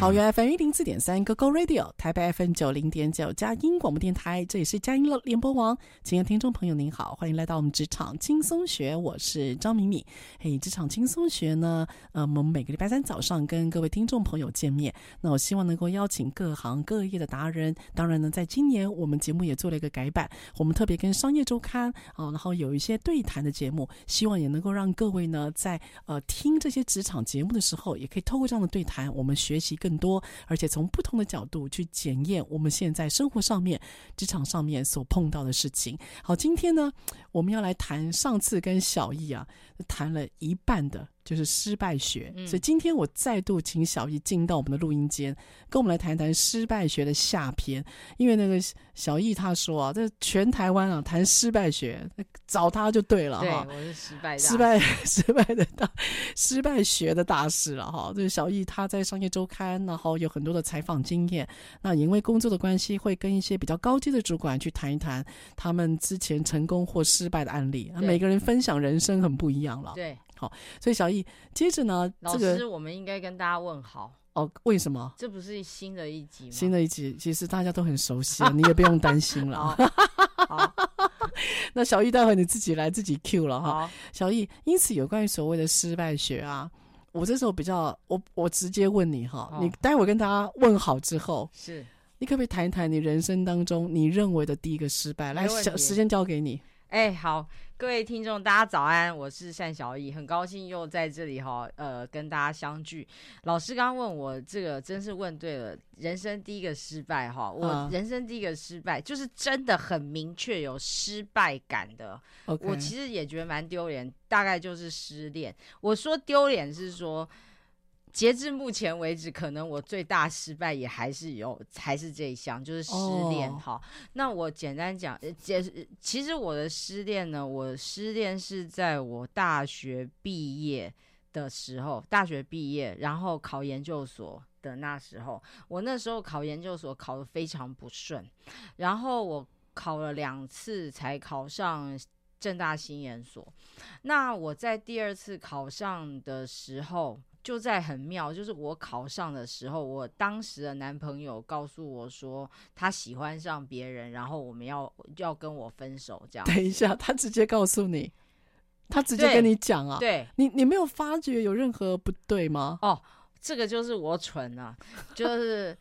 桃园 FM 一零四点三 GoGo Radio，台北 FM 九零点九佳音广播电台，这里是佳音乐联播网。亲爱的听众朋友，您好，欢迎来到我们职场轻松学，我是张敏敏。嘿，职场轻松学呢，呃，我们每个礼拜三早上跟各位听众朋友见面。那我希望能够邀请各行各业的达人。当然呢，在今年我们节目也做了一个改版，我们特别跟商业周刊啊，然后有一些对谈的节目，希望也能够让各位呢，在呃听这些职场节目的时候，也可以透过这样的对谈，我们学习更。很多，而且从不同的角度去检验我们现在生活上面、职场上面所碰到的事情。好，今天呢，我们要来谈上次跟小易啊谈了一半的。就是失败学，所以今天我再度请小易进到我们的录音间，跟我们来谈谈失败学的下篇。因为那个小易他说啊，这全台湾啊谈失败学，找他就对了哈。对，我是失败失败 失败的大失败学的大师了哈。就是小易他在商业周刊，然后有很多的采访经验。那因为工作的关系，会跟一些比较高阶的主管去谈一谈他们之前成功或失败的案例。每个人分享人生很不一样了。对。好，所以小易接着呢，老师，这个、我们应该跟大家问好哦。为什么？这不是新的一集吗？新的一集，其实大家都很熟悉，你也不用担心了。好，那小易待会你自己来自己 Q 了哈。小易，因此有关于所谓的失败学啊，我这时候比较，我我直接问你哈，你待会跟大家问好之后，是你可不可以谈一谈你人生当中你认为的第一个失败？来，小时间交给你。哎，好。各位听众，大家早安，我是单小易，很高兴又在这里哈，呃，跟大家相聚。老师刚刚问我这个，真是问对了，人生第一个失败哈，我人生第一个失败就是真的很明确有失败感的。我其实也觉得蛮丢脸，大概就是失恋。我说丢脸是说。截至目前为止，可能我最大失败也还是有，还是这一项，就是失恋。哈、oh.，那我简单讲，解其实我的失恋呢，我失恋是在我大学毕业的时候，大学毕业，然后考研究所的那时候，我那时候考研究所考得非常不顺，然后我考了两次才考上正大新研所。那我在第二次考上的时候。就在很妙，就是我考上的时候，我当时的男朋友告诉我说他喜欢上别人，然后我们要要跟我分手，这样。等一下，他直接告诉你，他直接跟你讲啊？对，你你没有发觉有任何不对吗？哦，这个就是我蠢啊，就是。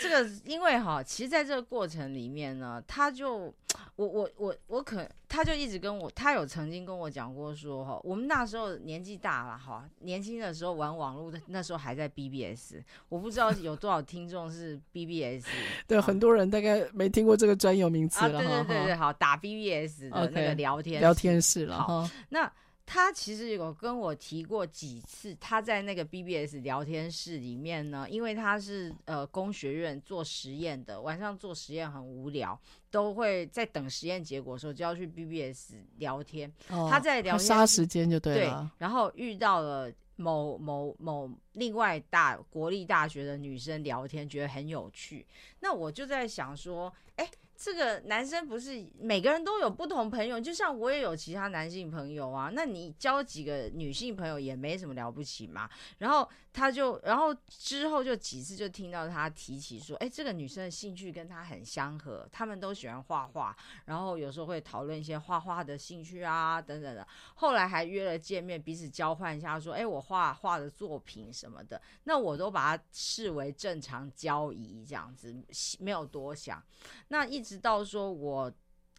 这个，因为哈，其实在这个过程里面呢，他就，我我我我可，他就一直跟我，他有曾经跟我讲过说哈，我们那时候年纪大了哈，年轻的时候玩网络的，那时候还在 BBS，我不知道有多少听众是 BBS，对，很多人大概没听过这个专有名词了对对对对，好，打 BBS 的那个聊天聊天室了哈。那他其实有跟我提过几次，他在那个 BBS 聊天室里面呢，因为他是呃工学院做实验的，晚上做实验很无聊，都会在等实验结果的时候就要去 BBS 聊天。哦、他在聊天杀时间就对了。对，然后遇到了某某某另外大国立大学的女生聊天，觉得很有趣。那我就在想说，哎。这个男生不是每个人都有不同朋友，就像我也有其他男性朋友啊。那你交几个女性朋友也没什么了不起嘛。然后他就，然后之后就几次就听到他提起说，哎，这个女生的兴趣跟他很相合，他们都喜欢画画，然后有时候会讨论一些画画的兴趣啊等等的。后来还约了见面，彼此交换一下，说，哎，我画画的作品什么的，那我都把它视为正常交易这样子，没有多想。那一。直到说我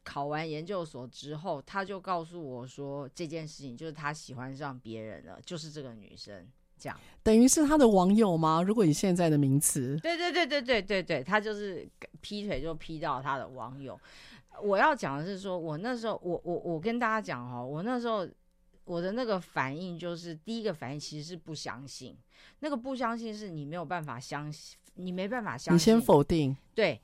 考完研究所之后，他就告诉我说这件事情就是他喜欢上别人了，就是这个女生这样，等于是他的网友吗？如果以现在的名词，对对对对对对对，他就是劈腿就劈到他的网友。我要讲的是说，我那时候我我我跟大家讲哦，我那时候我的那个反应就是第一个反应其实是不相信，那个不相信是你没有办法相信，你没办法相信，你先否定，对。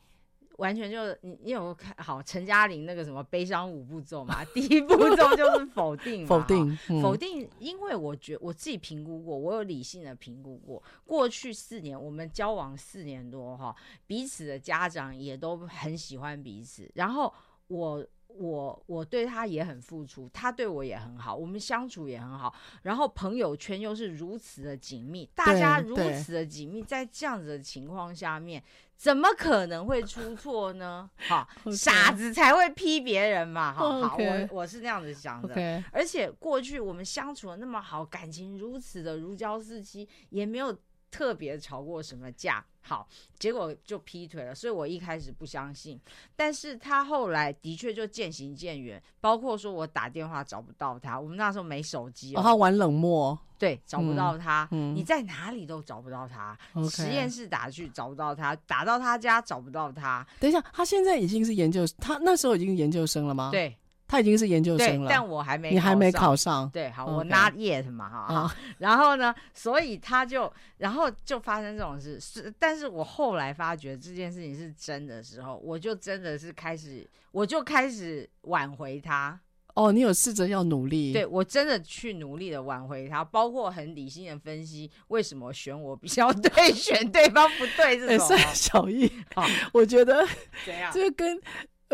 完全就你，你有看好陈嘉玲那个什么悲伤五步骤嘛？第一步骤 就是否定，否定，嗯、否定。因为我觉我自己评估过，我有理性的评估过，过去四年我们交往四年多哈，彼此的家长也都很喜欢彼此，然后我。我我对他也很付出，他对我也很好，我们相处也很好。然后朋友圈又是如此的紧密，大家如此的紧密，在这样子的情况下面，怎么可能会出错呢？哈.傻子才会批别人嘛！好好.我我是那样子想的。而且过去我们相处的那么好，感情如此的如胶似漆，也没有。特别吵过什么架？好，结果就劈腿了。所以我一开始不相信，但是他后来的确就渐行渐远。包括说我打电话找不到他，我们那时候没手机，哦，他玩冷漠，对，找不到他，嗯，你在哪里都找不到他。嗯，实验室打去找不到他，打到他家找不到他。等一下，他现在已经是研究，他那时候已经是研究生了吗？对。他已经是研究生了，但我还没，你还没考上。对，好，我 not yet 嘛，哈。然后呢，所以他就，然后就发生这种事。是，但是我后来发觉这件事情是真的时候，我就真的是开始，我就开始挽回他。哦，你有试着要努力？对，我真的去努力的挽回他，包括很理性的分析为什么选我比较 对，选对方不对这种。欸、小易，好，我觉得这样，这个跟。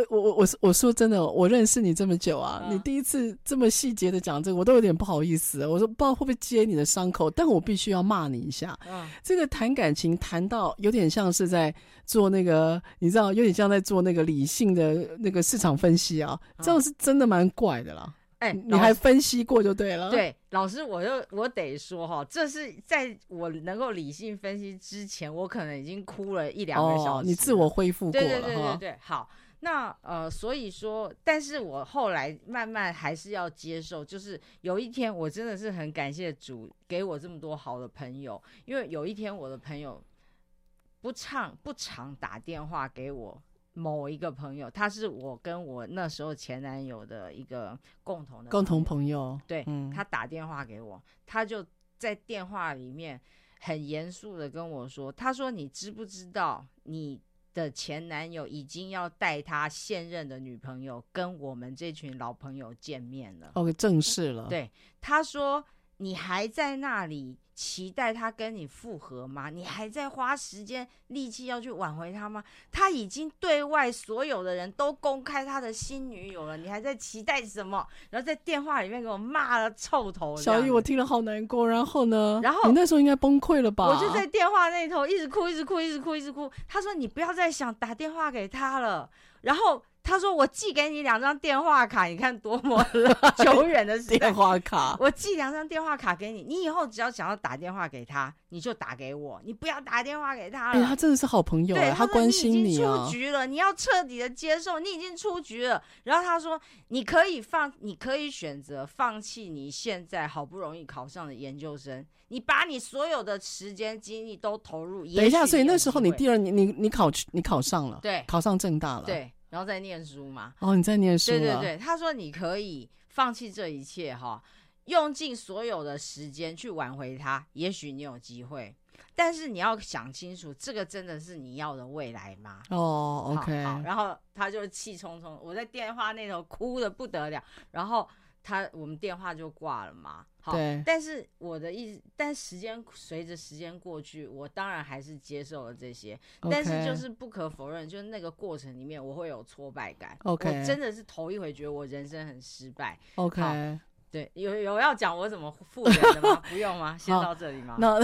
我我我我说真的，我认识你这么久啊，嗯、你第一次这么细节的讲这个，我都有点不好意思。我说不知道会不会揭你的伤口，但我必须要骂你一下。嗯，这个谈感情谈到有点像是在做那个，你知道，有点像在做那个理性的那个市场分析啊，嗯、这样是真的蛮怪的啦。哎、欸，你还分析过就对了。对，老师，我就我得说哈，这是在我能够理性分析之前，我可能已经哭了一两个小时。哦，你自我恢复过了。对对对对对，好。那呃，所以说，但是我后来慢慢还是要接受，就是有一天我真的是很感谢主给我这么多好的朋友，因为有一天我的朋友不常不常打电话给我某一个朋友，他是我跟我那时候前男友的一个共同的共同朋友，对，嗯，他打电话给我，他就在电话里面很严肃的跟我说，他说你知不知道你的前男友已经要带他现任的女朋友跟我们这群老朋友见面了。OK，正式了。对，他说。你还在那里期待他跟你复合吗？你还在花时间力气要去挽回他吗？他已经对外所有的人都公开他的新女友了，你还在期待什么？然后在电话里面给我骂了臭头。小雨，我听了好难过。然后呢？然后你那时候应该崩溃了吧？我就在电话那头一直哭，一直哭，一直哭，一直哭。他说：“你不要再想打电话给他了。”然后。他说：“我寄给你两张电话卡，你看多么久远 的时电话卡。我寄两张电话卡给你，你以后只要想要打电话给他，你就打给我，你不要打电话给他了。哎，他真的是好朋友，对，他关心你啊。出局了，你要彻底的接受，你已经出局了。然后他说，你可以放，你可以选择放弃你现在好不容易考上的研究生，你把你所有的时间精力都投入。等一下，所以那时候你第二年，你你考你考上了，对，考上正大了，对。”然后在念书嘛？哦，你在念书。对对对，他说你可以放弃这一切哈，用尽所有的时间去挽回他，也许你有机会。但是你要想清楚，这个真的是你要的未来吗？哦、oh，OK。然后他就气冲冲，我在电话那头哭的不得了。然后他我们电话就挂了嘛。好，对。但是我的意思，但时间随着时间过去，我当然还是接受了这些。但是就是不可否认，就是那个过程里面，我会有挫败感。OK。我真的是头一回觉得我人生很失败。OK。对，有有要讲我怎么复原的吗？不用吗？先到这里吗？那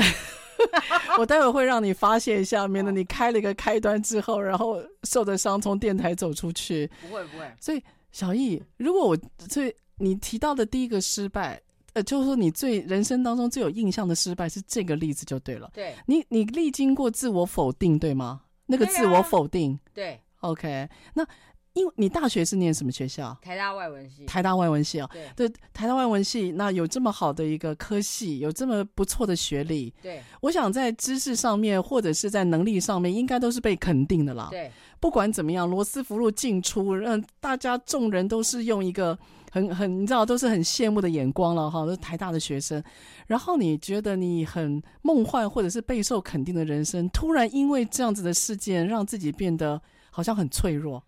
我待会会让你发泄一下，免得你开了一个开端之后，然后受的伤从电台走出去。不会不会。所以小易，如果我所以你提到的第一个失败，呃，就是说你最人生当中最有印象的失败是这个例子就对了。对。你你历经过自我否定，对吗？那个自我否定。对。OK，那。因为你大学是念什么学校？台大外文系。台大外文系哦，对，对，台大外文系，那有这么好的一个科系，有这么不错的学历，对，我想在知识上面或者是在能力上面，应该都是被肯定的啦。对，不管怎么样，罗斯福路进出，让大家众人都是用一个很很，你知道，都是很羡慕的眼光了哈，都是台大的学生。然后你觉得你很梦幻或者是备受肯定的人生，突然因为这样子的事件，让自己变得好像很脆弱。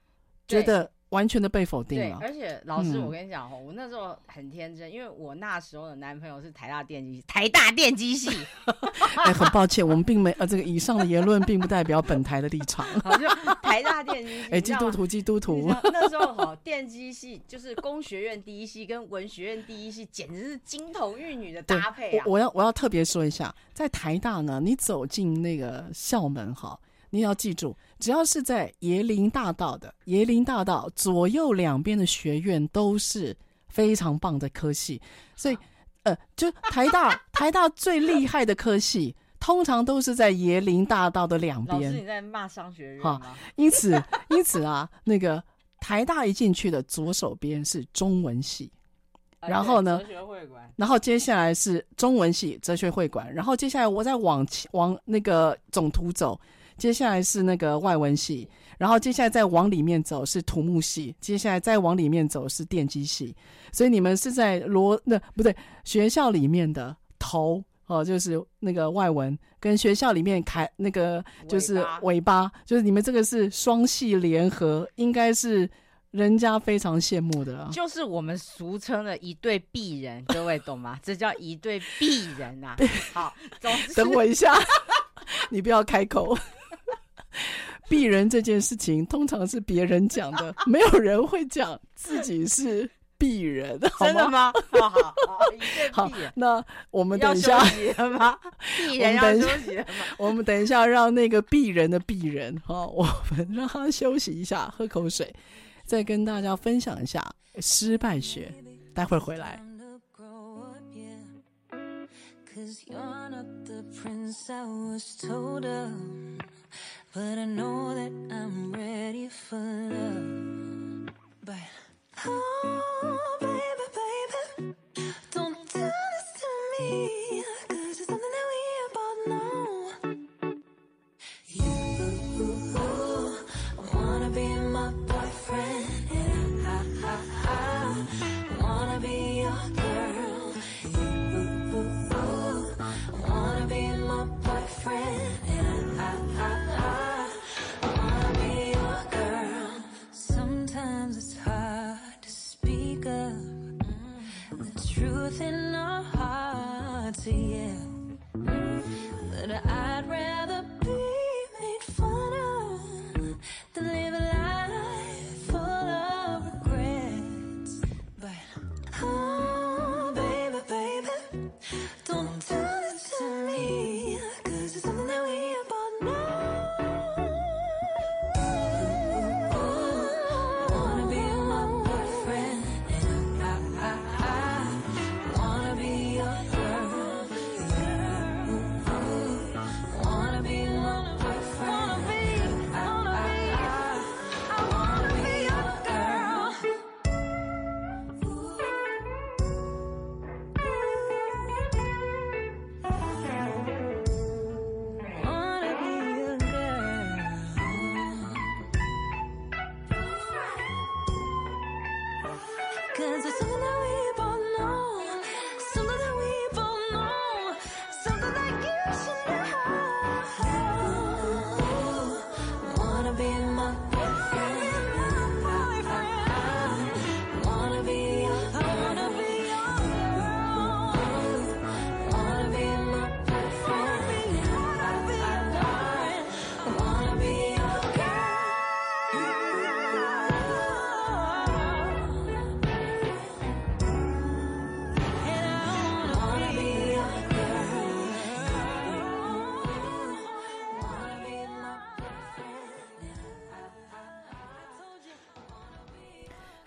觉得完全的被否定了。对，而且老师，我跟你讲哦、嗯，我那时候很天真，因为我那时候的男朋友是台大电机，台大电机系。哎，很抱歉，我们并没呃，这个以上的言论并不代表本台的立场。台大电机系。哎，基督徒，基督徒。那时候哈，电机系就是工学院第一系跟文学院第一系，简直是金童玉女的搭配我要我要特别说一下，在台大呢，你走进那个校门哈。你要记住，只要是在椰林大道的椰林大道左右两边的学院都是非常棒的科系，所以呃，就台大台大最厉害的科系，通常都是在椰林大道的两边。老师，你在骂商学院吗？因此，因此啊，那个台大一进去的左手边是中文系，然后呢，哲学会馆，然后接下来是中文系哲学会馆，然后接下来我再往往那个总图走。接下来是那个外文系，然后接下来再往里面走是土木系，接下来再往里面走是电机系，所以你们是在罗那不对学校里面的头哦，就是那个外文跟学校里面开那个就是尾巴，就是你们这个是双系联合，应该是人家非常羡慕的，啊就是我们俗称的一对璧人，各位懂吗？这叫一对璧人啊。好，总之等我一下，你不要开口。鄙人这件事情通常是别人讲的，没有人会讲自己是鄙人，好吗？真的吗？好好好，好，那我们等一下，要休息了吗？鄙人要休息了吗？我们等一下让那个鄙人的鄙人哈，我们让他休息一下，喝口水，再跟大家分享一下失败学。待会儿回来。But I know that I'm ready for love. But oh, baby, baby, don't do this to me.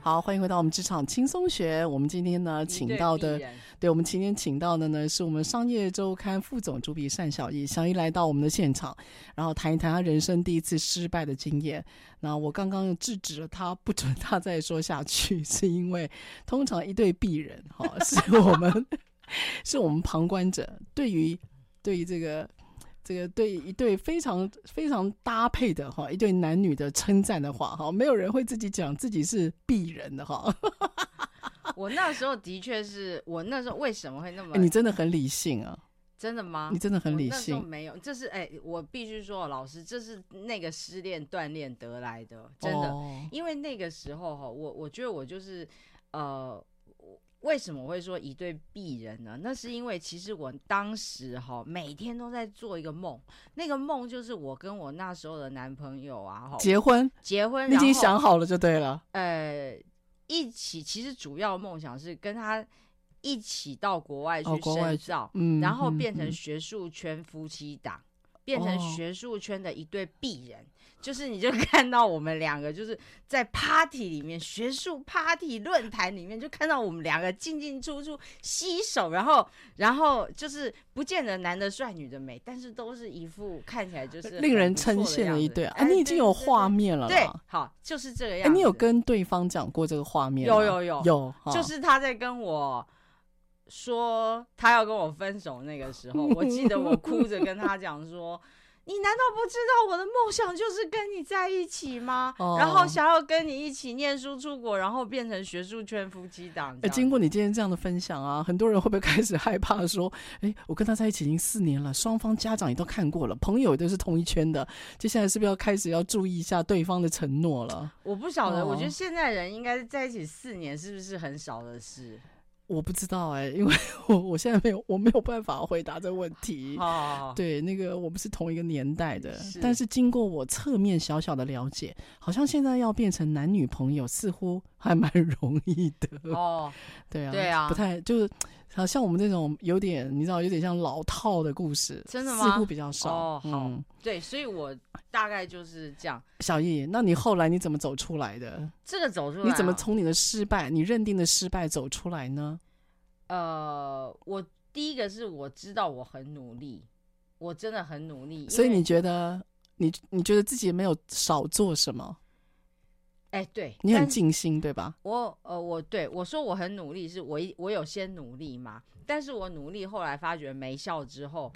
好，欢迎回到我们职场轻松学。我们今天呢，请到的，对，我们今天请到的呢，是我们商业周刊副总主笔单小艺。小易来到我们的现场，然后谈一谈他人生第一次失败的经验。那我刚刚制止了他，不准他再说下去，是因为通常一对璧人，哈，是我们，是我们旁观者对于对于这个。这个对一对非常非常搭配的哈，一对男女的称赞的话哈，没有人会自己讲自己是鄙人的哈。我那时候的确是我那时候为什么会那么？你真的很理性啊？真的吗？你真的很理性？没有，这是哎，我必须说，老师，这是那个失恋锻炼得来的，真的。哦、因为那个时候哈，我我觉得我就是呃。为什么我会说一对璧人呢？那是因为其实我当时哈每天都在做一个梦，那个梦就是我跟我那时候的男朋友啊，结婚，结婚，你已经想好了就对了。呃，一起其实主要梦想是跟他一起到国外去深造，嗯，然后变成学术圈夫妻档，嗯，变成学术圈的一对璧人。哦就是你就看到我们两个就是在 party 里面，学术 party 论坛里面，就看到我们两个进进出出携手，然后然后就是不见得男的帅女的美，但是都是一副看起来就是令人称羡的一对啊！哎，你已经有画面了，对，好，就是这个样子。哎，你有跟对方讲过这个画面？有有有有，就是他在跟我说他要跟我分手那个时候，我记得我哭着跟他讲说。你难道不知道我的梦想就是跟你在一起吗？Oh. 然后想要跟你一起念书出国，然后变成学术圈夫妻档。哎，经过你今天这样的分享啊，很多人会不会开始害怕说：哎，我跟他在一起已经四年了，双方家长也都看过了，朋友也都是同一圈的，接下来是不是要开始要注意一下对方的承诺了？我不晓得，oh. 我觉得现在人应该在一起四年，是不是很少的事？我不知道哎、欸，因为 我我现在没有，我没有办法回答这个问题。哦，对，那个我们是同一个年代的，是但是经过我侧面小小的了解，好像现在要变成男女朋友似乎还蛮 容易的。哦，对啊，对啊，不太就是，好像我们这种有点你知道，有点像老套的故事，真的吗？似乎比较少。哦，好，嗯、对，所以我大概就是这样。小易，那你后来你怎么走出来的？这个走出来、啊，你怎么从你的失败，你认定的失败走出来呢？呃，我第一个是我知道我很努力，我真的很努力。所以你觉得你你觉得自己没有少做什么？哎，对，你很尽心，对吧？我呃，我对我说我很努力，是我我有先努力嘛？但是我努力后来发觉没效之后，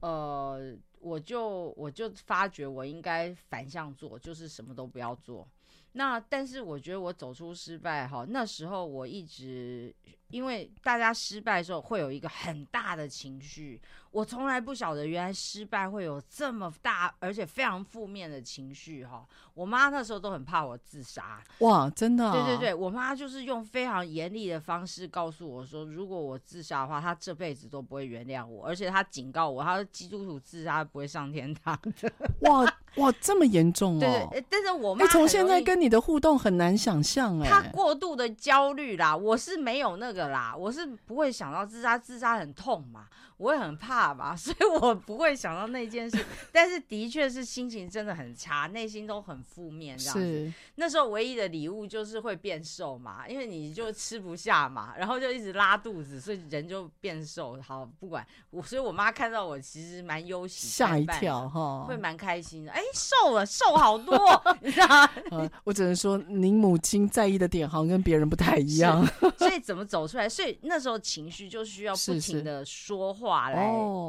呃，我就我就发觉我应该反向做，就是什么都不要做。那但是我觉得我走出失败哈，那时候我一直。因为大家失败的时候会有一个很大的情绪，我从来不晓得原来失败会有这么大而且非常负面的情绪哈。我妈那时候都很怕我自杀，哇，真的啊？对对对，我妈就是用非常严厉的方式告诉我说，如果我自杀的话，她这辈子都不会原谅我，而且她警告我，她说基督徒自杀不会上天堂的。哇哇，这么严重哦？对对，但是我妈从现在跟你的互动很难想象哎，她过度的焦虑啦，我是没有那个。个啦，我是不会想到自杀，自杀很痛嘛，我也很怕嘛，所以我不会想到那件事。但是的确是心情真的很差，内心都很负面这样子。是那时候唯一的礼物就是会变瘦嘛，因为你就吃不下嘛，然后就一直拉肚子，所以人就变瘦。好，不管我，所以我妈看到我其实蛮忧喜，吓一跳哈，会蛮开心的。哎、欸，瘦了，瘦好多，你知道吗？呃，我只能说您母亲在意的点好像跟别人不太一样，所以怎么走出来？所以那时候情绪就需要不停的说话来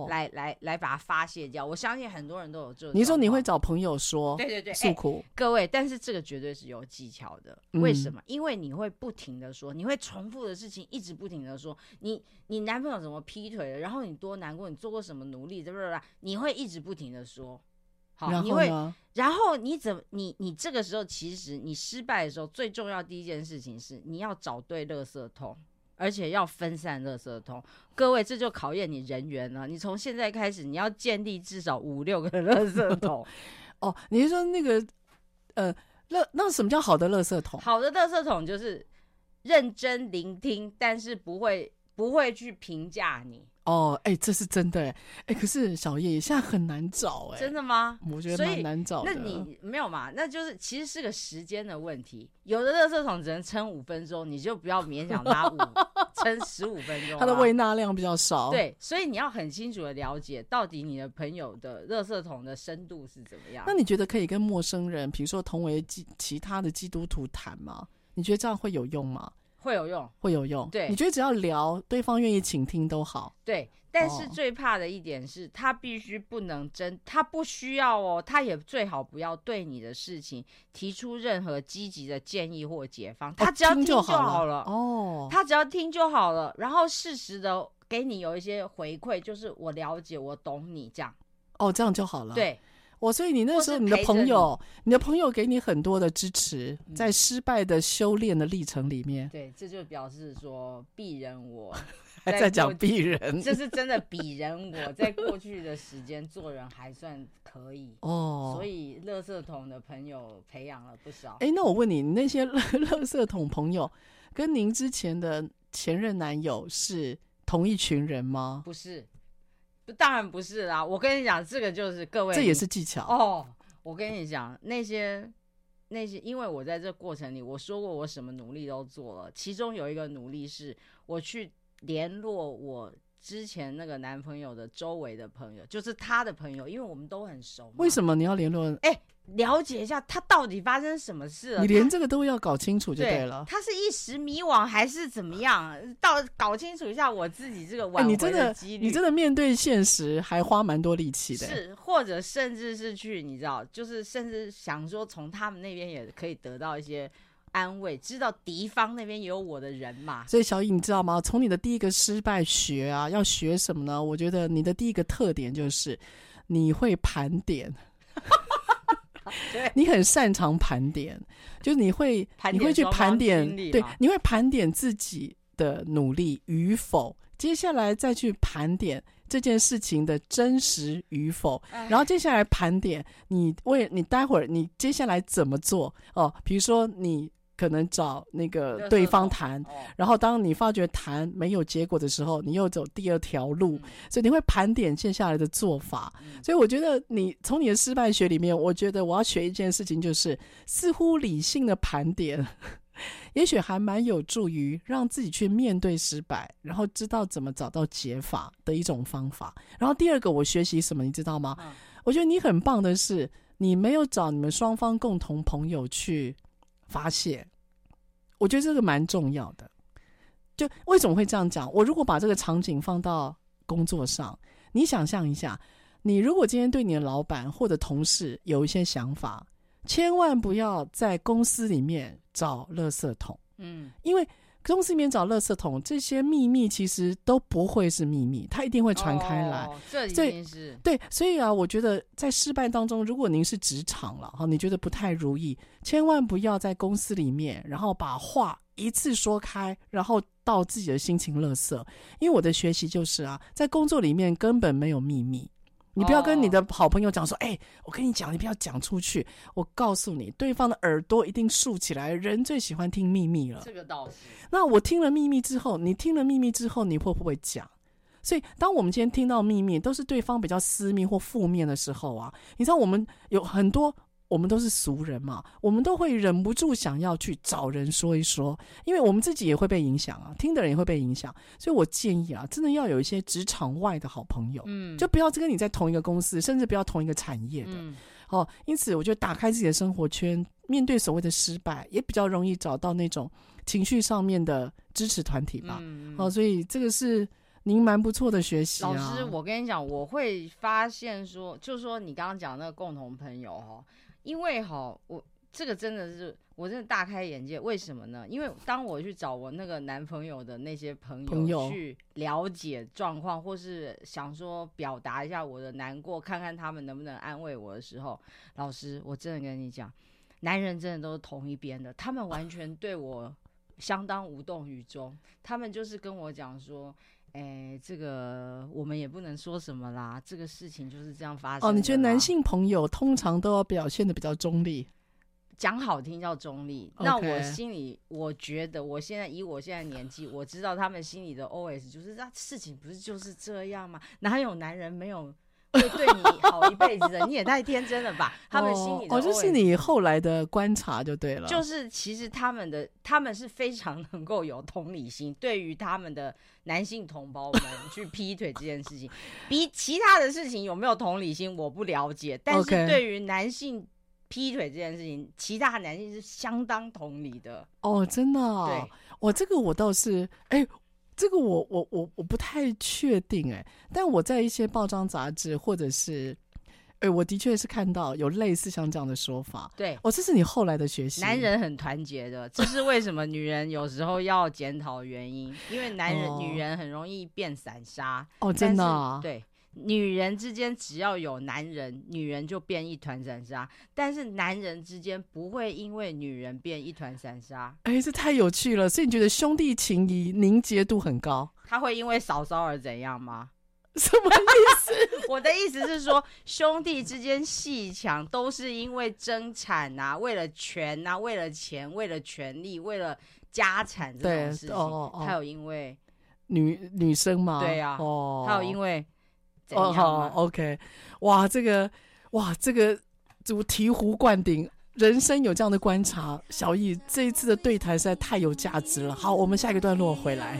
来来来把它发泄掉。我相信很多人都有这种。你说你会找朋友说，对对对，诉苦、欸、各位，但是这个绝对是有技巧的。为什么？嗯、因为你会不停的说，你会重复的事情一直不停的说。你你男朋友怎么劈腿了？然后你多难过？你做过什么努力？对不对？你会一直不停的说。好，你会，然后你怎么？你你这个时候其实你失败的时候，最重要第一件事情是你要找对垃圾桶。而且要分散垃圾桶，各位，这就考验你人缘了。你从现在开始，你要建立至少五六个垃圾 桶。哦，你是说那个，呃，乐那什么叫好的垃圾桶？好的垃圾桶就是认真聆听，但是不会不会去评价你。哦，哎，这是真的哎，哎，可是小叶现在很难找哎，真的吗？我觉得蛮难找的。那你没有嘛？那就是其实是个时间的问题。有的垃圾桶只能撑五分钟，你就不要勉强拉五 撑十五分钟，它的胃纳量比较少。对，所以你要很清楚的了解到底你的朋友的垃圾桶的深度是怎么样。那你觉得可以跟陌生人，比如说同为基其他的基督徒谈吗？你觉得这样会有用吗？会有用，会有用。对，你觉得只要聊，对方愿意倾听都好。对，但是最怕的一点是，他必须不能真，他不需要哦，他也最好不要对你的事情提出任何积极的建议或解方，他只要听就好了。哦，他只要听就好了，然后适时的给你有一些回馈，就是我了解，我懂你这样。哦，这样就好了。对。我所以你那时候你的朋友，你的朋友给你很多的支持，在失败的修炼的历程里面，对，这就表示说鄙人我还在讲鄙人，这是真的鄙人我在过去的时间做人还算可以哦，所以乐色桶的朋友培养了不少。哎，那我问你，你那些垃 垃圾桶朋友跟您之前的前任男友是同一群人吗？不是。当然不是啦，我跟你讲，这个就是各位，这也是技巧哦。我跟你讲，那些那些，因为我在这过程里，我说过我什么努力都做了，其中有一个努力是我去联络我之前那个男朋友的周围的朋友，就是他的朋友，因为我们都很熟。为什么你要联络？哎。了解一下他到底发生什么事了？你连这个都要搞清楚就对了。对，他是一时迷惘还是怎么样？到搞清楚一下我自己这个挽回的几率。你真的面对现实还花蛮多力气的。是，或者甚至是去，你知道，就是甚至想说从他们那边也可以得到一些安慰，知道敌方那边也有我的人嘛。所以小颖，你知道吗？从你的第一个失败学啊，要学什么呢？我觉得你的第一个特点就是你会盘点。你很擅长盘点，就是你会你会去盘点，对，你会盘点自己的努力与否，接下来再去盘点这件事情的真实与否，然后接下来盘点你为你待会儿你接下来怎么做哦，比如说你。可能找那个对方谈，然后当你发觉谈没有结果的时候，你又走第二条路，所以你会盘点接下来的做法。所以我觉得你从你的失败学里面，我觉得我要学一件事情，就是似乎理性的盘点，也许还蛮有助于让自己去面对失败，然后知道怎么找到解法的一种方法。然后第二个，我学习什么，你知道吗？我觉得你很棒的是，你没有找你们双方共同朋友去。发泄，我觉得这个蛮重要的。就为什么会这样讲？我如果把这个场景放到工作上，你想象一下，你如果今天对你的老板或者同事有一些想法，千万不要在公司里面找垃圾桶。嗯，因为。公司里面找垃圾桶，这些秘密其实都不会是秘密，它一定会传开来。哦，这一定是对，所以啊，我觉得在失败当中，如果您是职场了哈，你觉得不太如意，千万不要在公司里面，然后把话一次说开，然后到自己的心情垃圾。因为我的学习就是啊，在工作里面根本没有秘密。你不要跟你的好朋友讲说，哎、欸，我跟你讲，你不要讲出去。我告诉你，对方的耳朵一定竖起来。人最喜欢听秘密了。这个倒是。那我听了秘密之后，你听了秘密之后，你会不会讲？所以，当我们今天听到秘密都是对方比较私密或负面的时候啊，你知道我们有很多。我们都是俗人嘛，我们都会忍不住想要去找人说一说，因为我们自己也会被影响啊，听的人也会被影响。所以我建议啊，真的要有一些职场外的好朋友，嗯，就不要跟你在同一个公司，甚至不要同一个产业的。嗯，哦，因此我觉得打开自己的生活圈，面对所谓的失败，也比较容易找到那种情绪上面的支持团体吧。嗯，哦，所以这个是您蛮不错的学习啊。老师，我跟你讲，我会发现说，就是说你刚刚讲那个共同朋友哈。因为哈，我这个真的是我真的大开眼界。为什么呢？因为当我去找我那个男朋友的那些朋友去了解状况，或是想说表达一下我的难过，看看他们能不能安慰我的时候，老师，我真的跟你讲，男人真的都是同一边的，他们完全对我相当无动于衷。他们就是跟我讲说。哎，这个我们也不能说什么啦。这个事情就是这样发生。哦，你觉得男性朋友通常都要表现的比较中立？讲好听叫中立。那我心里，我觉得我现在以我现在年纪，我知道他们心里的 OS 就是：那事情不是就是这样吗？哪有男人没有？会对你好一辈子的，你也太天真了吧？他们心里的哦，就是你后来的观察就对了。就是其实他们的他们是非常能够有同理心，对于他们的男性同胞们 去劈腿这件事情，比其他的事情有没有同理心我不了解，但是对于男性劈腿这件事情，其他男性是相当同理的。哦，真的、哦？对，我、哦、这个我倒是哎。这个我我我我不太确定哎，但我在一些报章杂志或者是，哎，我的确是看到有类似像这样的说法。对，哦，这是你后来的学习。男人很团结的，这是为什么？女人有时候要检讨原因，因为男人、哦、女人很容易变散沙。哦，真的、啊？对。女人之间只要有男人，女人就变一团散沙。但是男人之间不会因为女人变一团散沙。哎，这太有趣了！所以你觉得兄弟情谊凝结度很高？他会因为嫂嫂而怎样吗？什么意思？我的意思是说，兄弟之间戏抢都是因为争产啊，为了权啊，为了钱，为了权力，为了家产这种事情。哦哦，还有因为女女生嘛？对呀、啊。哦，还有因为。哦，好，OK，哇，这个，哇，这个，怎么醍醐灌顶？人生有这样的观察，小易这一次的对谈实在太有价值了。好，我们下一个段落回来。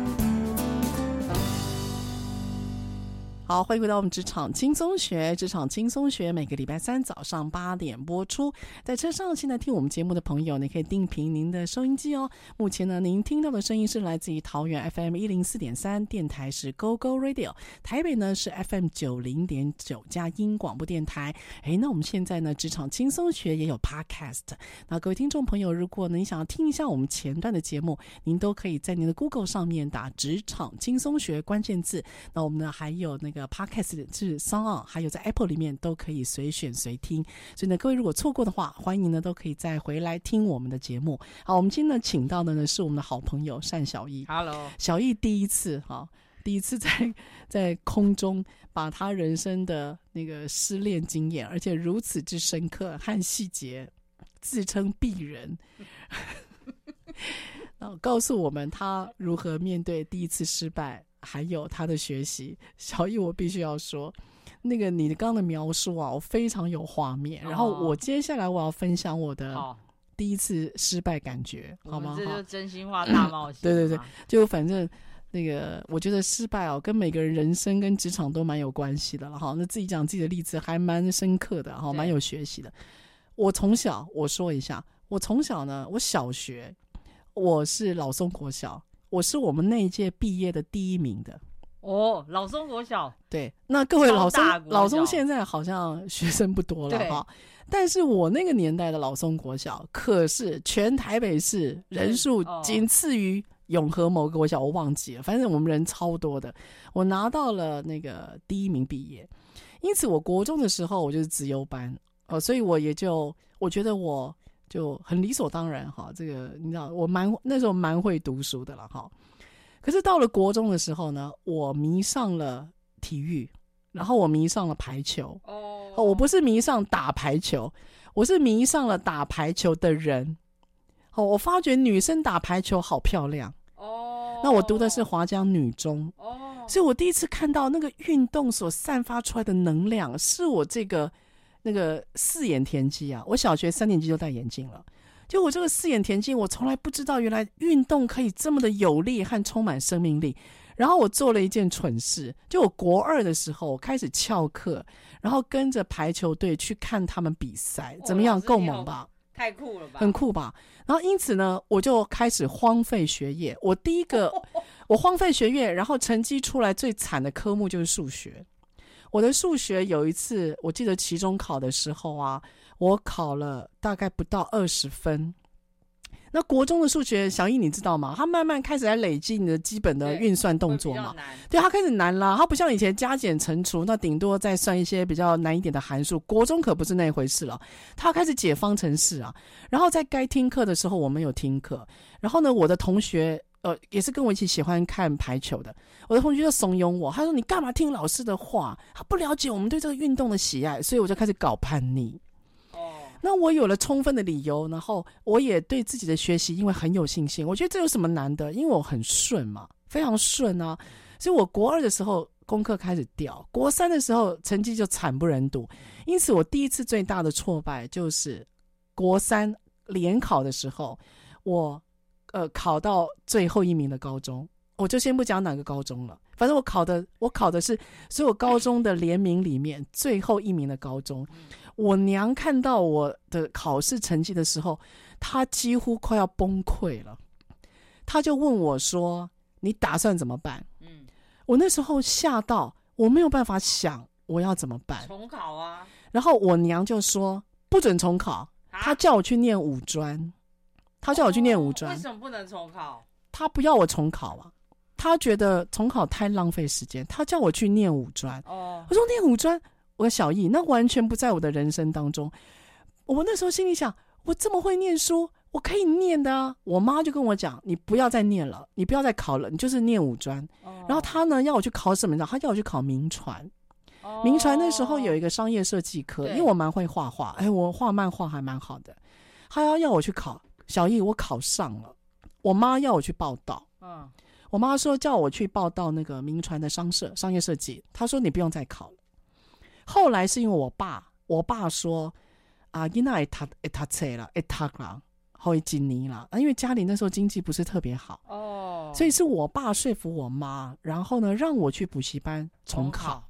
好，欢迎回到我们职场轻松学。职场轻松学每个礼拜三早上八点播出。在车上现在听我们节目的朋友，你可以定频您的收音机哦。目前呢，您听到的声音是来自于桃园 FM 一零四点三，电台是 Go Go Radio，台北呢是 FM 九零点九佳音广播电台。诶，那我们现在呢，职场轻松学也有 Podcast。那各位听众朋友，如果您想要听一下我们前段的节目，您都可以在您的 Google 上面打“职场轻松学”关键字。那我们呢还有那个。个 Podcast 是 SoundOn，还有在 Apple 里面都可以随选随听。所以呢，各位如果错过的话，欢迎呢都可以再回来听我们的节目。好，我们今天呢请到的呢是我们的好朋友单小艺。Hello，小艺第一次哈，第一次在在空中把他人生的那个失恋经验，而且如此之深刻和细节，自称鄙人。然后告诉我们他如何面对第一次失败，还有他的学习。小易，我必须要说，那个你刚刚的描述啊，我非常有画面。然后我接下来我要分享我的第一次失败感觉，好吗？这就真心话大冒险。对对对，就反正那个，我觉得失败哦，跟每个人人生跟职场都蛮有关系的了哈。那自己讲自己的例子还蛮深刻的哈，蛮有学习的。我从小我说一下，我从小呢，我小学。我是老松国小，我是我们那一届毕业的第一名的。哦，老松国小，对，那各位老松老松现在好像学生不多了哈，但是我那个年代的老松国小可是全台北市人数仅次于永和某个国小，我忘记了，反正我们人超多的，我拿到了那个第一名毕业，因此我国中的时候我就是资优班哦，所以我也就我觉得我。就很理所当然哈，这个你知道，我蛮那时候蛮会读书的了哈。可是到了国中的时候呢，我迷上了体育，然后我迷上了排球。哦，我不是迷上打排球，我是迷上了打排球的人。哦，我发觉女生打排球好漂亮。哦，那我读的是华江女中。哦，所以我第一次看到那个运动所散发出来的能量，是我这个。那个四眼田鸡啊，我小学三年级就戴眼镜了。就我这个四眼田鸡，我从来不知道原来运动可以这么的有力和充满生命力。然后我做了一件蠢事，就我国二的时候我开始翘课，然后跟着排球队去看他们比赛，怎么样？够猛吧？太酷了吧？很酷吧？然后因此呢，我就开始荒废学业。我第一个，我荒废学业，然后成绩出来最惨的科目就是数学。我的数学有一次，我记得期中考的时候啊，我考了大概不到二十分。那国中的数学，小易你知道吗？他慢慢开始来累积你的基本的运算动作嘛。对，他开始难了。他不像以前加减乘除，那顶多再算一些比较难一点的函数。国中可不是那一回事了，他开始解方程式啊。然后在该听课的时候，我们有听课。然后呢，我的同学。呃，也是跟我一起喜欢看排球的，我的同学就怂恿我，他说：“你干嘛听老师的话？他不了解我们对这个运动的喜爱。”所以我就开始搞叛逆。哦，那我有了充分的理由，然后我也对自己的学习因为很有信心。我觉得这有什么难的？因为我很顺嘛，非常顺啊。所以我国二的时候功课开始掉，国三的时候成绩就惨不忍睹。因此，我第一次最大的挫败就是国三联考的时候，我。呃，考到最后一名的高中，我就先不讲哪个高中了。反正我考的，我考的是所有高中的联名里面最后一名的高中。我娘看到我的考试成绩的时候，她几乎快要崩溃了。她就问我说：“你打算怎么办？”嗯，我那时候吓到，我没有办法想我要怎么办。重考啊！然后我娘就说：“不准重考。”她叫我去念五专。他叫我去念五专，为什么不能重考？他不要我重考啊，他觉得重考太浪费时间。他叫我去念五专。哦，我说念五专，我小艺那完全不在我的人生当中。我那时候心里想，我这么会念书，我可以念的啊。我妈就跟我讲，你不要再念了，你不要再考了，你就是念五专。然后他呢要我去考什么呢？他叫我去考名传。名传那时候有一个商业设计科，因为我蛮会画画，哎，我画漫画还蛮好的。他要要我去考。小易，我考上了，我妈要我去报道。嗯，我妈说叫我去报道那个名传的商社商业设计。她说你不用再考了。后来是因为我爸，我爸说啊，了，会读了，后一几年了啊，因为家里那时候经济不是特别好哦，所以是我爸说服我妈，然后呢让我去补习班重考。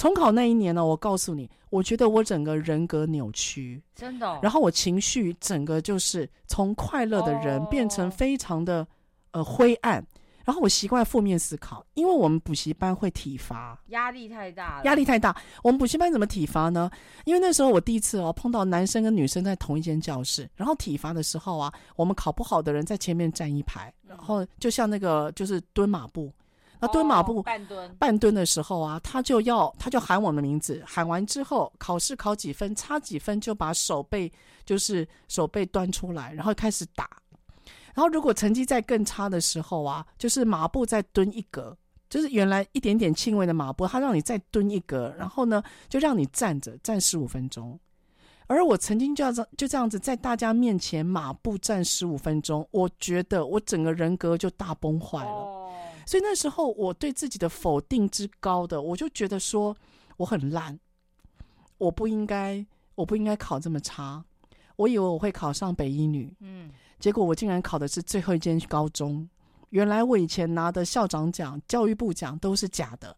重考那一年呢，我告诉你，我觉得我整个人格扭曲，真的、哦。然后我情绪整个就是从快乐的人变成非常的、哦、呃灰暗。然后我习惯负面思考，因为我们补习班会体罚，压力太大了。压力太大。我们补习班怎么体罚呢？因为那时候我第一次哦碰到男生跟女生在同一间教室，然后体罚的时候啊，我们考不好的人在前面站一排，然后就像那个就是蹲马步。那蹲马步、哦、半蹲半蹲的时候啊，他就要他就喊我的名字，喊完之后考试考几分，差几分就把手背就是手背端出来，然后开始打。然后如果成绩再更差的时候啊，就是马步再蹲一格，就是原来一点点轻微的马步，他让你再蹲一格，然后呢就让你站着站十五分钟。而我曾经就要这样就这样子在大家面前马步站十五分钟，我觉得我整个人格就大崩坏了。Oh. 所以那时候我对自己的否定之高的，我就觉得说我很烂，我不应该，我不应该考这么差。我以为我会考上北一女，嗯，结果我竟然考的是最后一间高中。原来我以前拿的校长奖、教育部奖都是假的。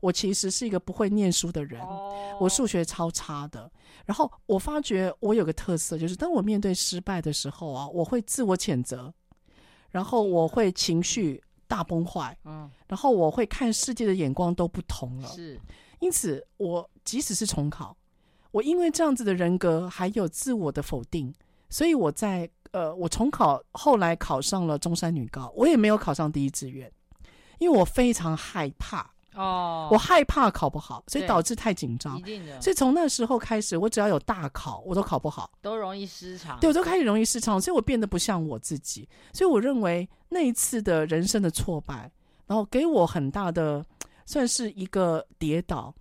我其实是一个不会念书的人，oh. 我数学超差的。然后我发觉我有个特色，就是当我面对失败的时候啊，我会自我谴责，然后我会情绪大崩坏，嗯，然后我会看世界的眼光都不同了。是，因此我即使是重考，我因为这样子的人格还有自我的否定，所以我在呃，我重考后来考上了中山女高，我也没有考上第一志愿，因为我非常害怕。哦，我害怕考不好，所以导致太紧张。一定的。所以从那时候开始，我只要有大考，我都考不好，都容易失常。对，我都开始容易失常，所以我变得不像我自己。所以我认为那一次的人生的挫败，然后给我很大的算是一个跌倒。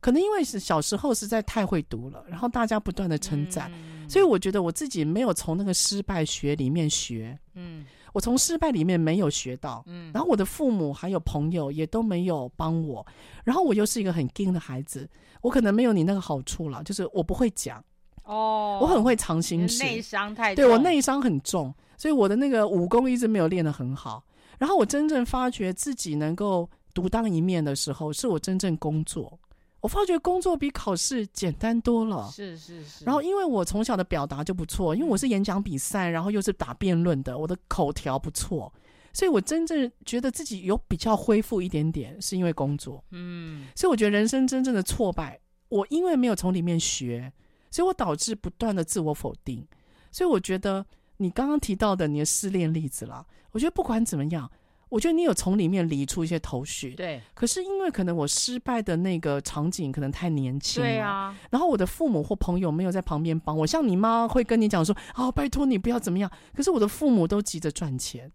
可能因为是小时候实在太会读了，然后大家不断的称赞，嗯，所以我觉得我自己没有从那个失败学里面学。嗯。我从失败里面没有学到，嗯，然后我的父母还有朋友也都没有帮我，然后我又是一个很硬的孩子，我可能没有你那个好处了，就是我不会讲，哦，我很会藏心事，内伤太重，对，我内伤很重，所以我的那个武功一直没有练得很好。然后我真正发觉自己能够独当一面的时候，是我真正工作。我发觉工作比考试简单多了，是是是。然后因为我从小的表达就不错，因为我是演讲比赛，然后又是打辩论的，我的口条不错，所以我真正觉得自己有比较恢复一点点，是因为工作。嗯，所以我觉得人生真正的挫败，我因为没有从里面学，所以我导致不断的自我否定。所以我觉得你刚刚提到的你的失恋例子啦，我觉得不管怎么样。我觉得你有从里面理出一些头绪，对。可是因为可能我失败的那个场景可能太年轻了，对啊。然后我的父母或朋友没有在旁边帮我，像你妈会跟你讲说：“哦，拜托你不要怎么样。”可是我的父母都急着赚钱，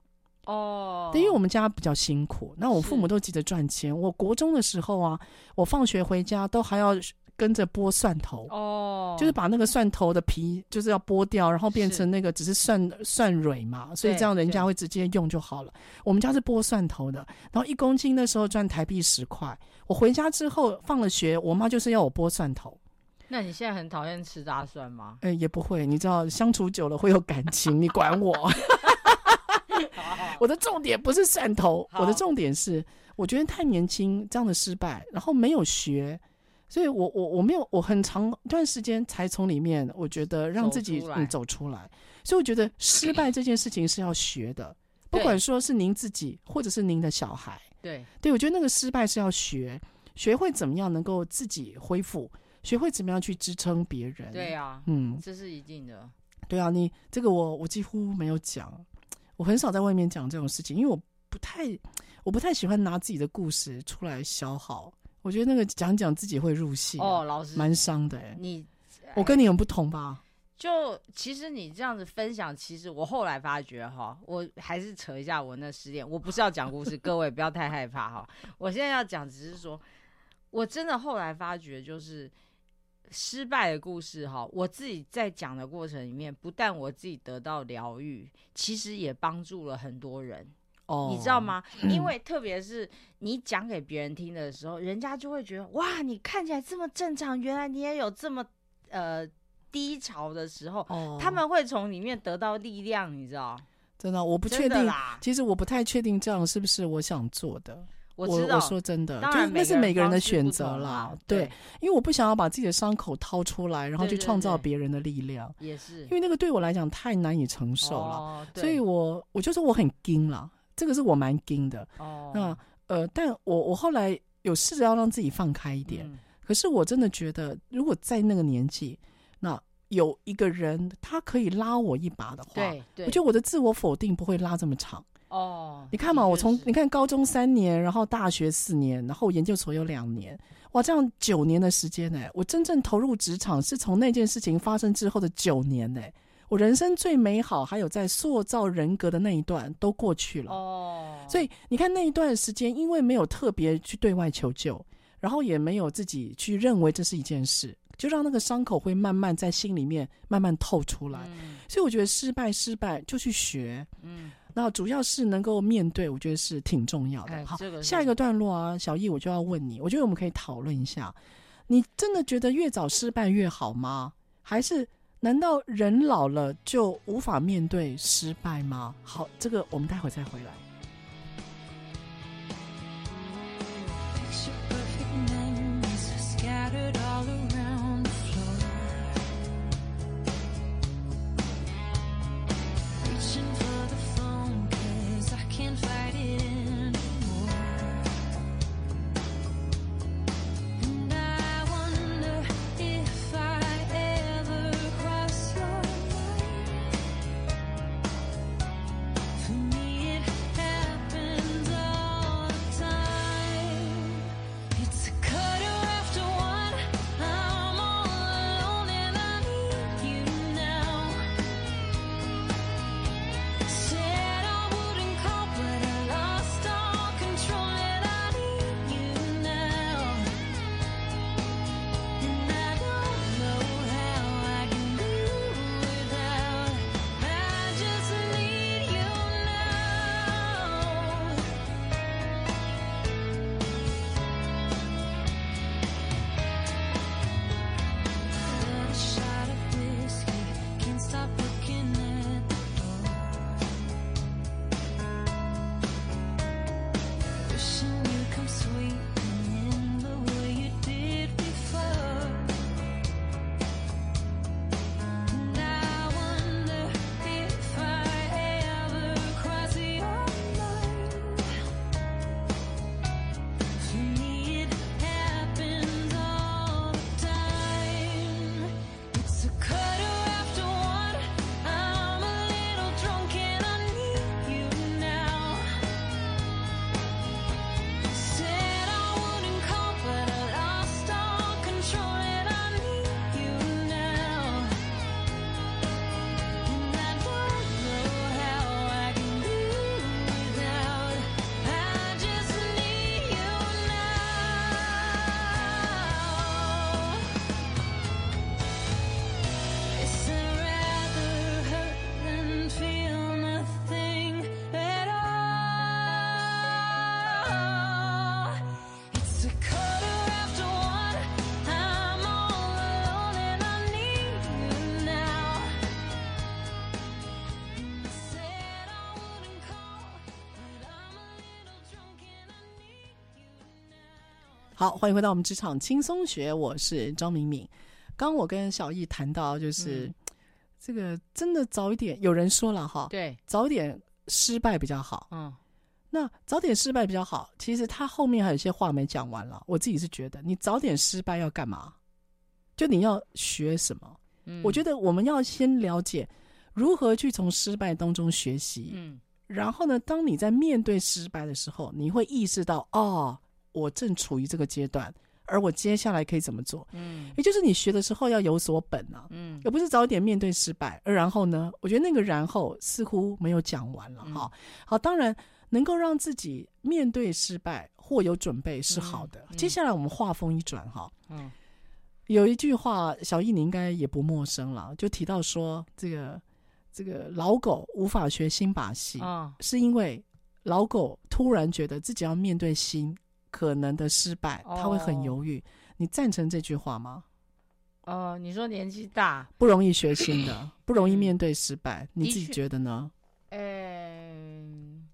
哦。对，因为我们家比较辛苦，那我父母都急着赚钱。我国中的时候啊，我放学回家都还要。跟着剥蒜头哦，就是把那个蒜头的皮就是要剥掉，然后变成那个只是蒜是蒜蕊嘛，所以这样人家会直接用就好了。我们家是剥蒜头的，然后一公斤的时候赚台币十块。我回家之后放了学，我妈就是要我剥蒜头。那你现在很讨厌吃大蒜吗？哎、欸，也不会，你知道相处久了会有感情，你管我。好 好我的重点不是蒜头，我的重点是我觉得太年轻，这样的失败，然后没有学。所以我，我我我没有，我很长一段时间才从里面，我觉得让自己走出，嗯，走出来。所以，我觉得失败这件事情是要学的，不管说是您自己，或者是您的小孩。对，对，我觉得那个失败是要学，学会怎么样能够自己恢复，学会怎么样去支撑别人。对啊，嗯，这是一定的。对啊，你这个我我几乎没有讲，我很少在外面讲这种事情，因为我不太我不太喜欢拿自己的故事出来消耗。我觉得那个讲讲自己会入戏哦，老师蛮伤的哎。你我跟你很不同吧？就其实你这样子分享，其实我后来发觉哈，我还是扯一下我那失恋。我不是要讲故事，各位不要太害怕哈。我现在要讲只是说，我真的后来发觉，就是失败的故事哈。我自己在讲的过程里面，不但我自己得到疗愈，其实也帮助了很多人。你知道吗？因为特别是你讲给别人听的时候，人家就会觉得哇，你看起来这么正常，原来你也有这么呃低潮的时候。哦，他们会从里面得到力量，你知道？真的，我不确定。其实我不太确定这样是不是我想做的。我知道，我，说真的，就是那是每个人的选择啦。对，因为我不想要把自己的伤口掏出来，然后去创造别人的力量。也是，因为那个对我来讲太难以承受了。哦，所以我我就说我很惊了。这个是我蛮惊的。哦，那呃，但我我后来有试着要让自己放开一点，嗯，可是我真的觉得，如果在那个年纪，那有一个人他可以拉我一把的话，对，对，我觉得我的自我否定不会拉这么长，哦，你看嘛，我从你看高中三年，然后大学四年，然后研究所有两年，哇，这样九年的时间呢，我真正投入职场是从那件事情发生之后的九年呢。我人生最美好，还有在塑造人格的那一段都过去了。哦，所以你看那一段时间，因为没有特别去对外求救，然后也没有自己去认为这是一件事，就让那个伤口会慢慢在心里面慢慢透出来。嗯所以我觉得失败失败就去学，嗯，那主要是能够面对，我觉得是挺重要的。好，下一个段落啊，小易我就要问你，我觉得我们可以讨论一下，你真的觉得越早失败越好吗？还是难道人老了就无法面对失败吗？好，这个我们待会再回来。好，欢迎回到我们职场轻松学，我是张敏敏。刚我跟小易谈到，就是、嗯这个真的早一点，有人说了哈，对，早一点失败比较好。嗯，那早点失败比较好，其实他后面还有一些话没讲完了。我自己是觉得，你早点失败要干嘛？就你要学什么？嗯我觉得我们要先了解如何去从失败当中学习。嗯然后呢，当你在面对失败的时候，你会意识到，哦，我正处于这个阶段，而我接下来可以怎么做？嗯也就是你学的时候要有所本啊，嗯而不是早点面对失败。而然后呢，我觉得那个然后似乎没有讲完了嗯哈。好，当然能够让自己面对失败或有准备是好的。接下来我们话锋一转哈，嗯有一句话，小易你应该也不陌生了，就提到说，这个这个老狗无法学新把戏。嗯是因为老狗突然觉得自己要面对新可能的失败，哦他会很犹豫。你赞成这句话吗？哦，你说年纪大，不容易学新的，不容易面对失败，你自己觉得呢？嗯，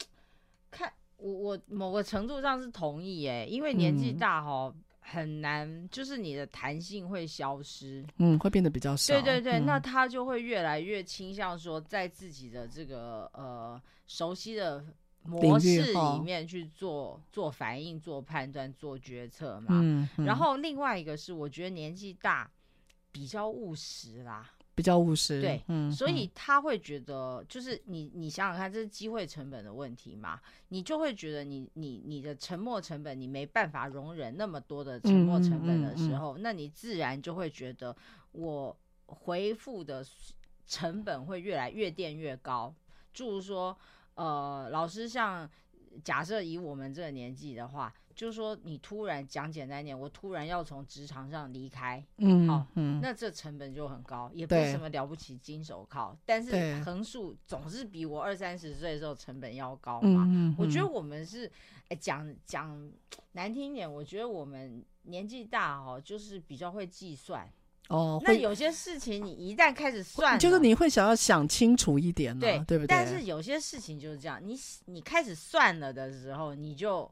看我我某个程度上是同意诶，因为年纪嗯大哈、很难，就是你的弹性会消失。嗯，会变得比较少。对对对，嗯那他就会越来越倾向说，在自己的这个呃熟悉的模式里面去做做反应、做判断、做决策嘛。嗯，嗯然后另外一个是，我觉得年纪大比较务实啦。比较务实。对，嗯，所以他会觉得，就是你你想想看，这是机会成本的问题嘛，你就会觉得你你你的沉没成本，你没办法容忍那么多的沉没成本的时候，那你自然就会觉得我回复的成本会越来越垫越高。就是说，呃，老师像假设以我们这个年纪的话。就是说，你突然讲简单点，我突然要从职场上离开，嗯，好，嗯，那这成本就很高，也不是什么了不起金手铐，但是对横竖总是比我二三十岁的时候成本要高嘛。嗯嗯嗯、我觉得我们是，哎，讲讲难听一点，我觉得我们年纪大哦，就是比较会计算。哦，那有些事情你一旦开始算，就是你会想要想清楚一点，对，对不对？但是有些事情就是这样，你你开始算了的时候，你就。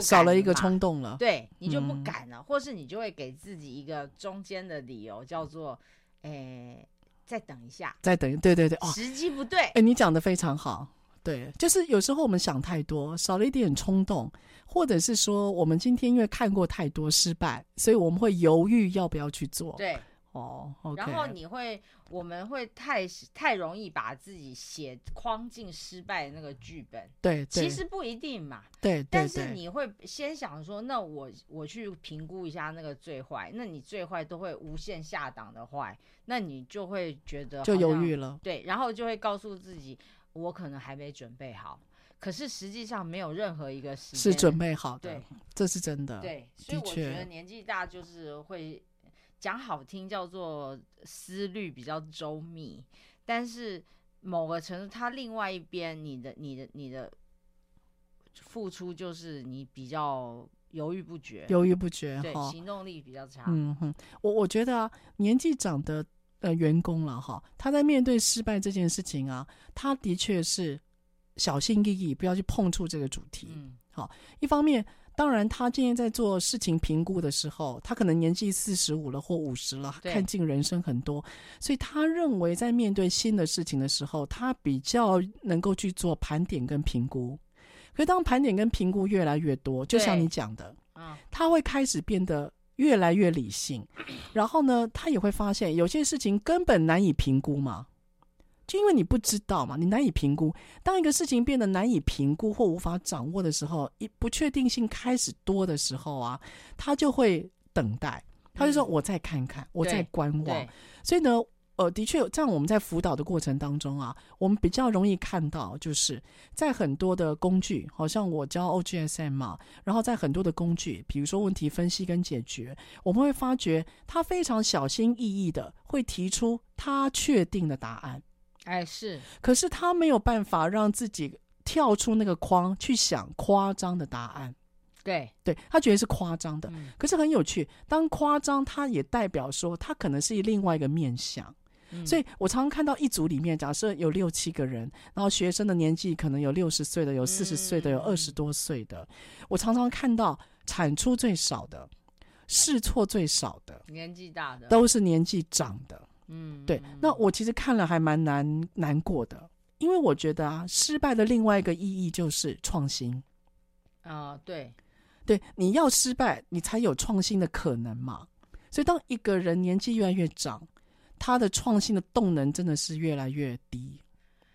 少了一个冲动了，对，你就不敢了，嗯、或是你就会给自己一个中间的理由，叫做，诶、欸，再等一下，再等，对对对，时机不对。哎、欸，你讲的非常好，对，就是有时候我们想太多，少了一点冲动，或者是说我们今天因为看过太多失败，所以我们会犹豫要不要去做。对。哦，oh, okay. 然后你会，我们会太太容易把自己写框进失败的那个剧本。对，对其实不一定嘛。对，对，但是你会先想说，那我我去评估一下那个最坏，那你最坏都会无限下档的坏，那你就会觉得就犹豫了。对，然后就会告诉自己，我可能还没准备好。可是实际上没有任何一个时间是准备好的。对，这是真的。对，所以我觉得年纪大就是会。讲好听叫做思虑比较周密，但是某个程度，它另外一边，你的、你的、你的付出就是你比较犹豫不决，犹豫不决，对，哦、行动力比较差。嗯哼，我我觉得啊，年纪长的呃员工了哈，他在面对失败这件事情啊，他的确是小心翼翼，不要去碰触这个主题。嗯，好，一方面。当然，他今天在做事情评估的时候，他可能年纪四十五了或五十了，看尽人生很多，所以他认为在面对新的事情的时候，他比较能够去做盘点跟评估。可是当盘点跟评估越来越多，就像你讲的，他会开始变得越来越理性，然后呢，他也会发现有些事情根本难以评估嘛。就因为你不知道嘛，你难以评估。当一个事情变得难以评估或无法掌握的时候，一不确定性开始多的时候啊，他就会等待，他就说：“我再看看，嗯、我再观望。”所以呢，呃，的确，这样我们在辅导的过程当中啊，我们比较容易看到，就是在很多的工具，好像我教 OGSM 嘛，然后在很多的工具，比如说问题分析跟解决，我们会发觉他非常小心翼翼的会提出他确定的答案。哎，是，可是他没有办法让自己跳出那个框去想夸张的答案，对，对，他觉得是夸张的。嗯、可是很有趣，当夸张，他也代表说他可能是另外一个面相。嗯、所以我常常看到一组里面，假设有六七个人，然后学生的年纪可能有六十岁的，有四十岁的，有二十多岁的。嗯、我常常看到产出最少的，试错最少的，年纪大的，都是年纪长的。嗯，对，那我其实看了还蛮难难过的，因为我觉得啊，失败的另外一个意义就是创新。啊、呃，对，对，你要失败，你才有创新的可能嘛。所以当一个人年纪越来越长，他的创新的动能真的是越来越低，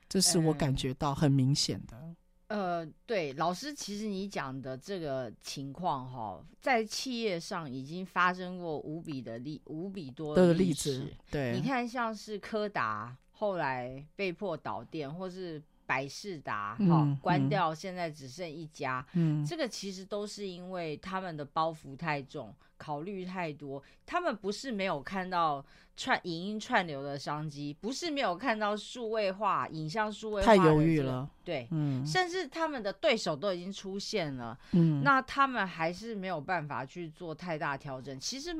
这是我感觉到很明显的。嗯呃，对，老师，其实你讲的这个情况哈，在企业上已经发生过无比的例，无比多的例子。对，你看，像是柯达后来被迫倒店，或是百事达哈关掉，现在只剩一家。嗯，这个其实都是因为他们的包袱太重，考虑太多。他们不是没有看到。串影音串流的商机，不是没有看到数位化影像数位化，太犹豫了。对，嗯，甚至他们的对手都已经出现了，嗯，那他们还是没有办法去做太大调整。其实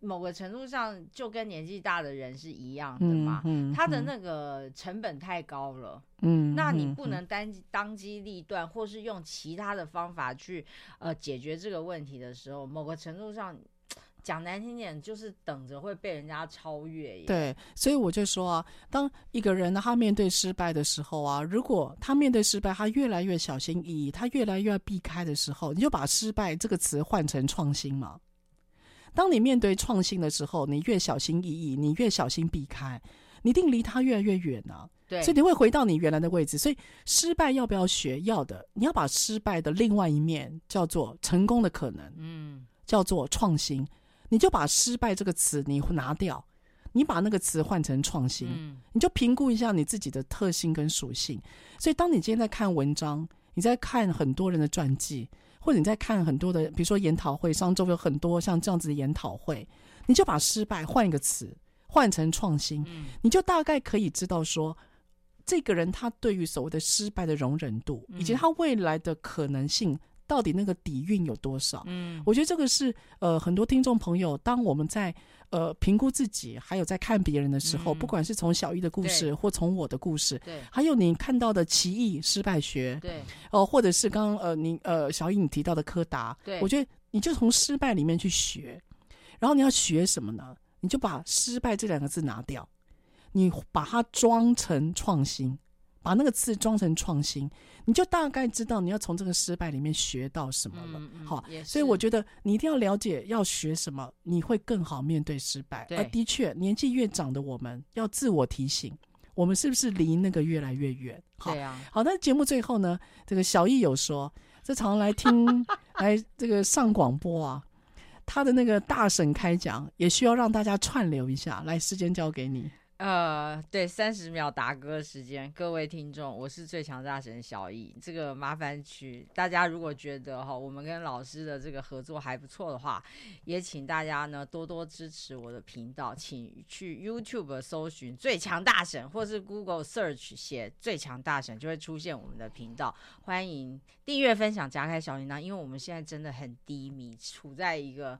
某个程度上，就跟年纪大的人是一样的嘛，嗯，嗯，他的那个成本太高了，嗯，那你不能单当机立断，或是用其他的方法去呃解决这个问题的时候，某个程度上。讲难听点，就是等着会被人家超越。对，所以我就说啊，当一个人，他面对失败的时候啊，如果他面对失败，他越来越小心翼翼，他越来越要避开的时候，你就把“失败”这个词换成“创新”嘛。当你面对创新的时候，你越小心翼翼，你越小心避开，你一定离它越来越远啊。对，所以你会回到你原来的位置。所以失败要不要学？要的。你要把失败的另外一面叫做成功的可能，嗯，叫做创新。你就把失败这个词你拿掉，你把那个词换成创新，嗯，你就评估一下你自己的特性跟属性。所以当你今天在看文章，你在看很多人的传记，或者你在看很多的，比如说研讨会，上周有很多像这样子的研讨会，你就把失败换一个词，换成创新，嗯，你就大概可以知道说，这个人他对于所谓的失败的容忍度，以及他未来的可能性。到底那个底蕴有多少？嗯，我觉得这个是呃很多听众朋友，当我们在呃评估自己，还有在看别人的时候，嗯、不管是从小玉的故事，或从我的故事，对，还有你看到的奇异失败学，对，哦、呃，或者是刚刚呃你呃小易你提到的柯达，对，我觉得你就从失败里面去学，然后你要学什么呢？你就把失败这两个字拿掉，你把它装成创新。把那个字装成创新，你就大概知道你要从这个失败里面学到什么了。嗯嗯、好，所以我觉得你一定要了解要学什么，你会更好面对失败。而的确，年纪越长的我们要自我提醒，我们是不是离那个越来越远？好，对啊。好，那节目最后呢，这个小易有说，这常常来听 来这个上广播啊，他的那个大婶开讲也需要让大家串流一下。来，时间交给你。呃，对，三十秒打歌时间，各位听众，我是最强大神小易。这个麻烦区，大家如果觉得哈，我们跟老师的这个合作还不错的话，也请大家呢多多支持我的频道，请去 YouTube 搜寻最强大神，或是 Google Search 写最强大神，就会出现我们的频道。欢迎订阅、分享、加开小铃铛，因为我们现在真的很低迷，处在一个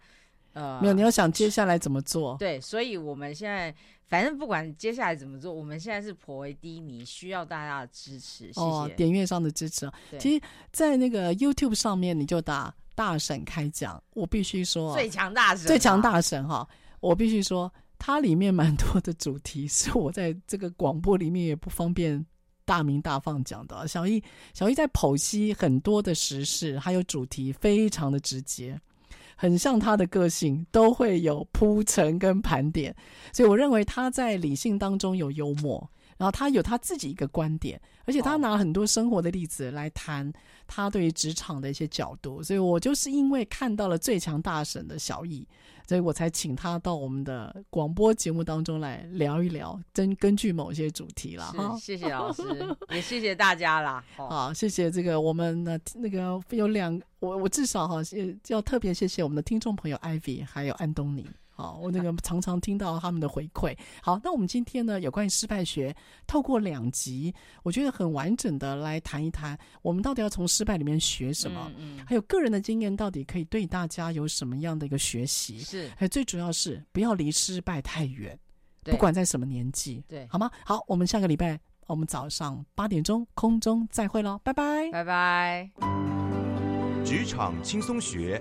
呃，没有，你要想接下来怎么做？对，所以我们现在。反正不管接下来怎么做，我们现在是颇为低迷，需要大家的支持。谢谢。哦，点阅上的支持。其实，在那个 YouTube 上面，你就打“大婶开讲”，我必须说，最强大婶，最强大神哈！我必须说，它里面蛮多的主题是我在这个广播里面也不方便大名大放讲的。小易，小易在剖析很多的时事，还有主题，非常的直接。很像他的个性，都会有铺陈跟盘点，所以我认为他在理性当中有幽默，然后他有他自己一个观点，而且他拿很多生活的例子来谈他对于职场的一些角度，所以我就是因为看到了最强大神的小易。所以我才请他到我们的广播节目当中来聊一聊，根根据某些主题啦。哈，谢谢老师，也谢谢大家啦。好，谢谢这个我们的那个有两，我我至少哈要特别谢谢我们的听众朋友 Ivy 还有安东尼。好，我那个常常听到他们的回馈。好，那我们今天呢，有关于失败学，透过两集，我觉得很完整的来谈一谈，我们到底要从失败里面学什么？嗯，嗯，还有个人的经验到底可以对大家有什么样的一个学习？是，还有最主要是不要离失败太远，不管在什么年纪，对，好吗？好，我们下个礼拜我们早上八点钟空中再会喽，拜拜，拜拜。职场轻松学。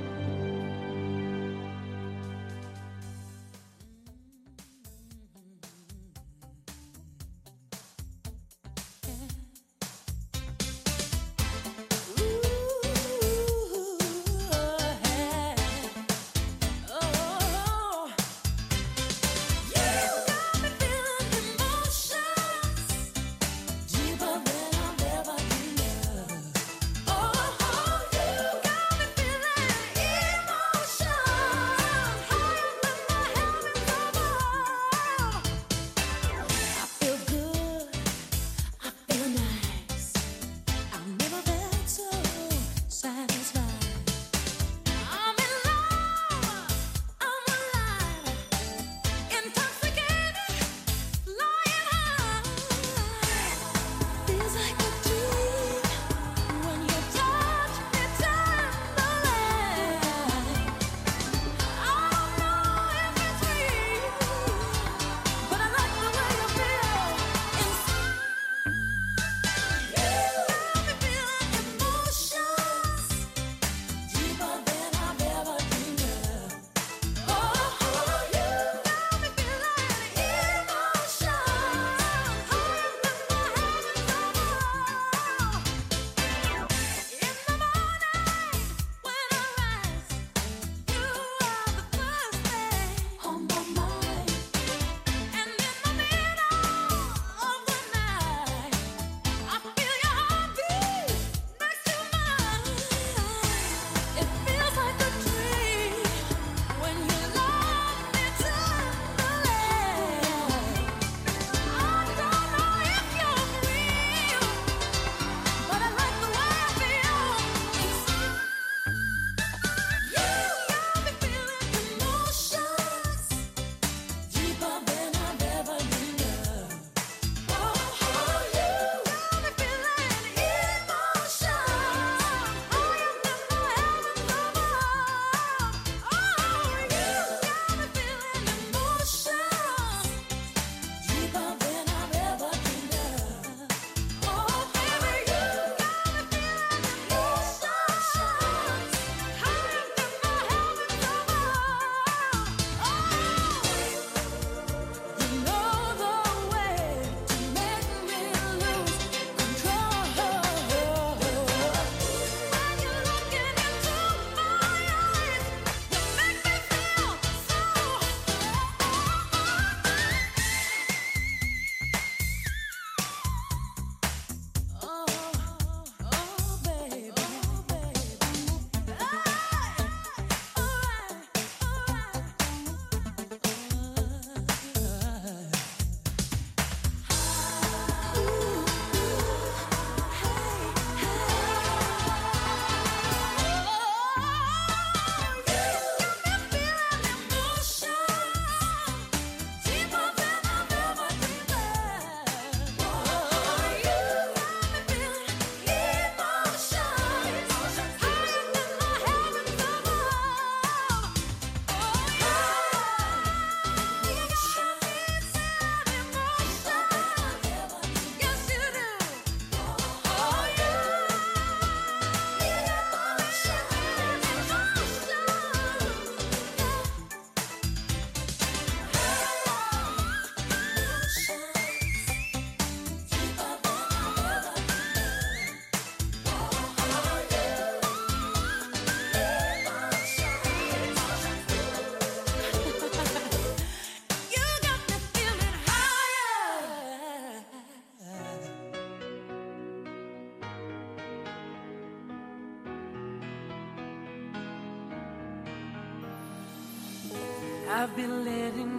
I've been letting